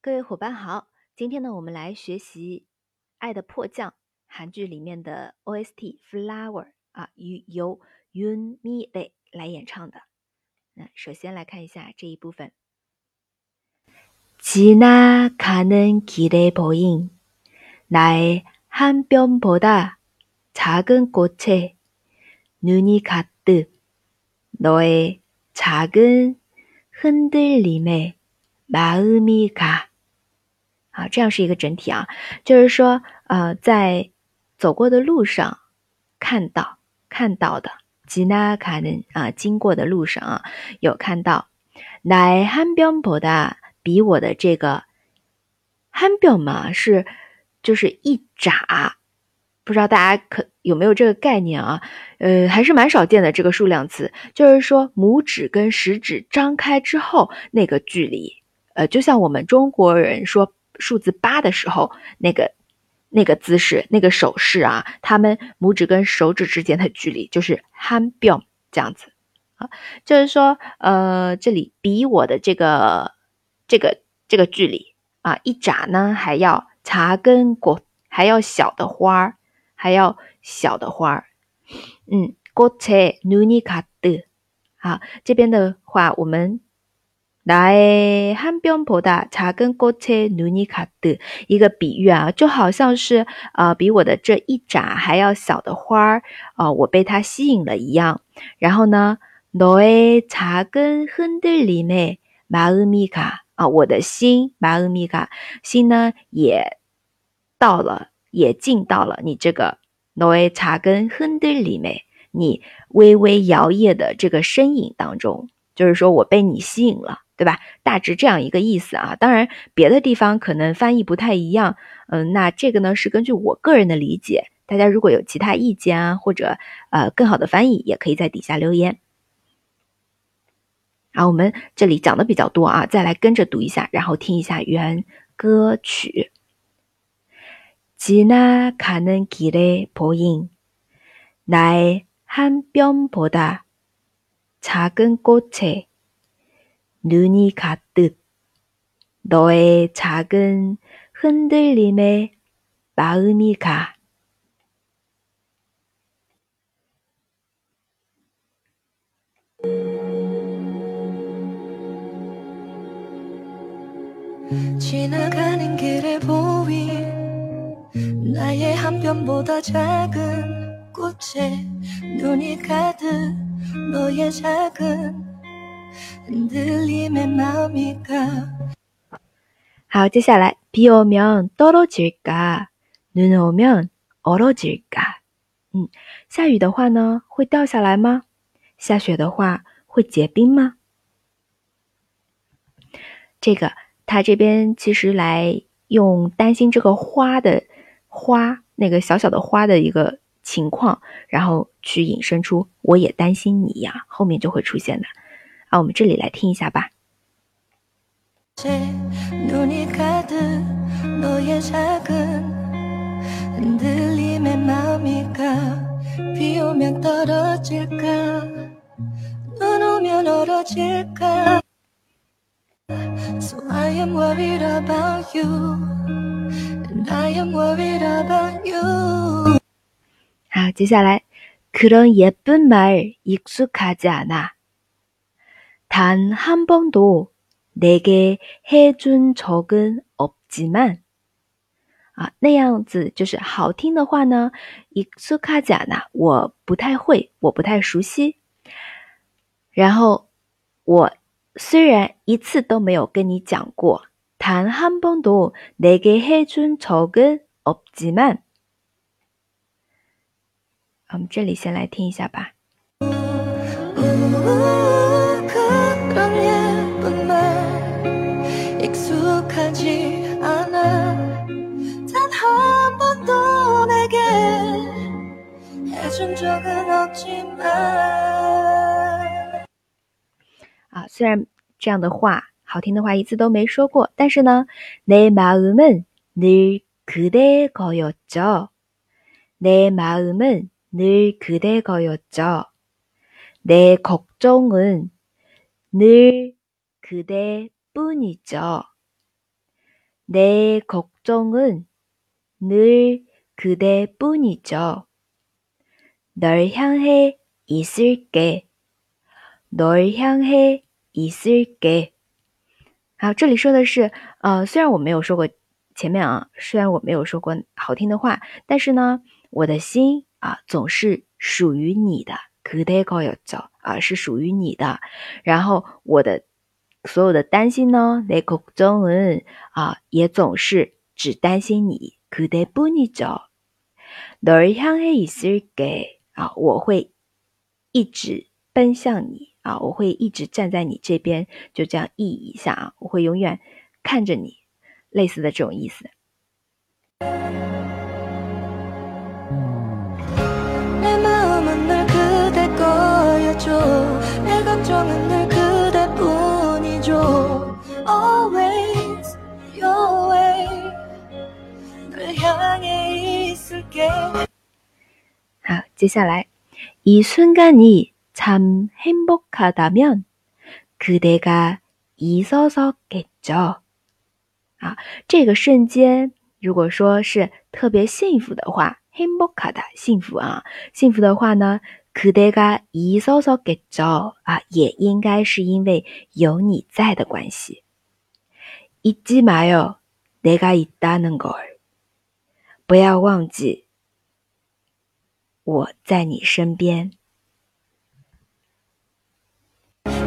各位伙伴好，今天呢，我们来学习《爱的迫降》韩剧里面的 OST《Flower》啊，由由 Yoon Mi Lee 来演唱的。那首先来看一下这一部分。지나가는길에보인나의한뼘보다작은꽃에눈이가득 너의작은흔들림에마음이 가。 好，这样是一个整体啊，就是说，呃，在走过的路上看到看到的。吉纳卡能啊，经过的路上啊，有看到乃汉标博的比我的这个汉标嘛是就是一眨，不知道大家可 有没有这个概念啊？呃，还是蛮少见的这个数量词，就是说拇指跟食指张开之后那个距离，呃，就像我们中国人说数字八的时候那个。那个姿势，那个手势啊，他们拇指跟手指之间的距离就是 han biu 这样子啊，就是说，呃，这里比我的这个这个这个距离啊，一眨呢还要茶根果还要小的花儿，还要小的花儿，嗯，果切努尼卡的，好，这边的话我们。来，汉标博大茶跟锅切努尼卡的一个比喻啊，就好像是啊，比我的这一眨还要小的花儿啊，我被它吸引了一样。然后呢，诺诶茶跟亨德里内马尔米卡啊，我的心马尔米卡心呢也到了，也进到了你这个诺诶茶跟亨德里内，你微微摇曳的这个身影当中，就是说我被你吸引了。对吧？大致这样一个意思啊。当然，别的地方可能翻译不太一样。嗯，那这个呢是根据我个人的理解。大家如果有其他意见啊，或者呃更好的翻译，也可以在底下留言。好，我们这里讲的比较多啊，再来跟着读一下，然后听一下原歌曲。 지나가는 길에 보인 나의 한 뼘보다 작은 꽃에 눈이 가득 너의 작은 흔들림에 마음이 가. 지나가는 길에 보인 나의 한 뼘보다 작은 꽃에 눈이 가득 너의 작은 好，接下来，비오면떨어질 까， 눈오면얼어질 까。 嗯，下雨的话呢，会掉下来吗？下雪的话，会结冰吗？这个，他这边其实来用担心这个花的 花那个小小的花的一个情况，然后去引申出我也担心你呀，后面就会出现的。啊，我们这里来听一下吧。好，接下来，그런예쁜말익숙하지않아 단한 번도 내게 해준 적은 없지만 啊，那样子就是好听的话呢，익숙하지않아我不太会，我不太熟悉。然后我 虽然一次都没有跟你讲过，단 한 번도 내게 해준 적은 없지만，我们这里先来听一下吧。 啊， 虽然这样的话，好听的话一次都没说过，但是呢，내마음은늘그대거였 죠。 내마음은늘그대거였 죠。 내걱정은늘그대뿐이죠내걱정은늘그대뿐이죠널향해있을게널향해 있을 게。 好，这里说的是，呃，虽然我没有说过前面啊，虽然我没有说过好听的话，但是呢，我的心啊，总是属于你的。그대거였 죠， 啊，是属于你的。然后我的所有的担心呢，내걱정은啊，也总是只担心你。그대뿐이 죠， 널향해있을 게， 啊，我会一直奔向你 啊，我会一直站在你这边，就这样译一下啊，我会永远看着你，类似的这种意思。好，接下来，이순간이 참행복하다면그대가있어서겠죠啊，这个瞬间，如果说是特别幸福的话，행복하다幸福啊，幸福的话呢？그대가있어서겠죠啊，也应该是因为有你在的关系。잊지마요내가있다는 걸， 不要忘记我在你身边。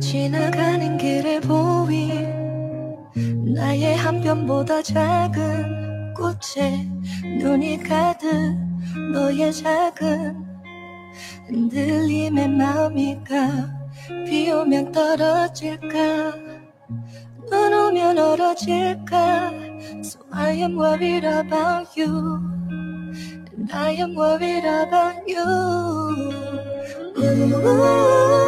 지나가는 길에 보인 나의 한편보다 작은 꽃에 눈이 가득 너의 작은 흔들림에 마음이 가비 오면 떨어질까? 눈 오면 얼어질까? So I am worried about you. And I am worried about you. Ooh.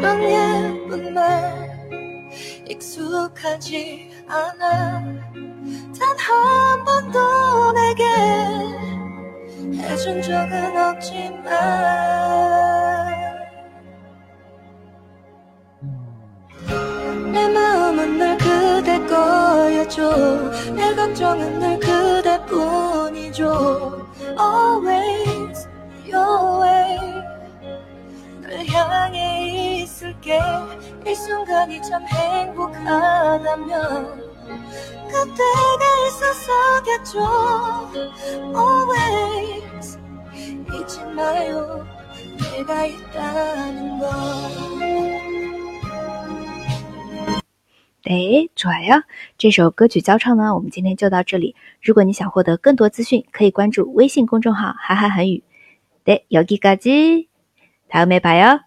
그런 예쁜 말 익숙하지 않아. 단 한 번도 내게 해준 적은 없지만 내 마음은 늘 그대 거였죠. 내 걱정은 늘 그대뿐이죠. Always your way 이 순간이 참 행복하다면 그때가 있었었겠죠 Always 잊지 마요 내가 있다는 걸哎，拽呀！这首歌曲交唱呢，我们今天就到这里。如果你想获得更多资讯，可以关注微信公众号“韩韩韩语”。对，여기까지다음에봐요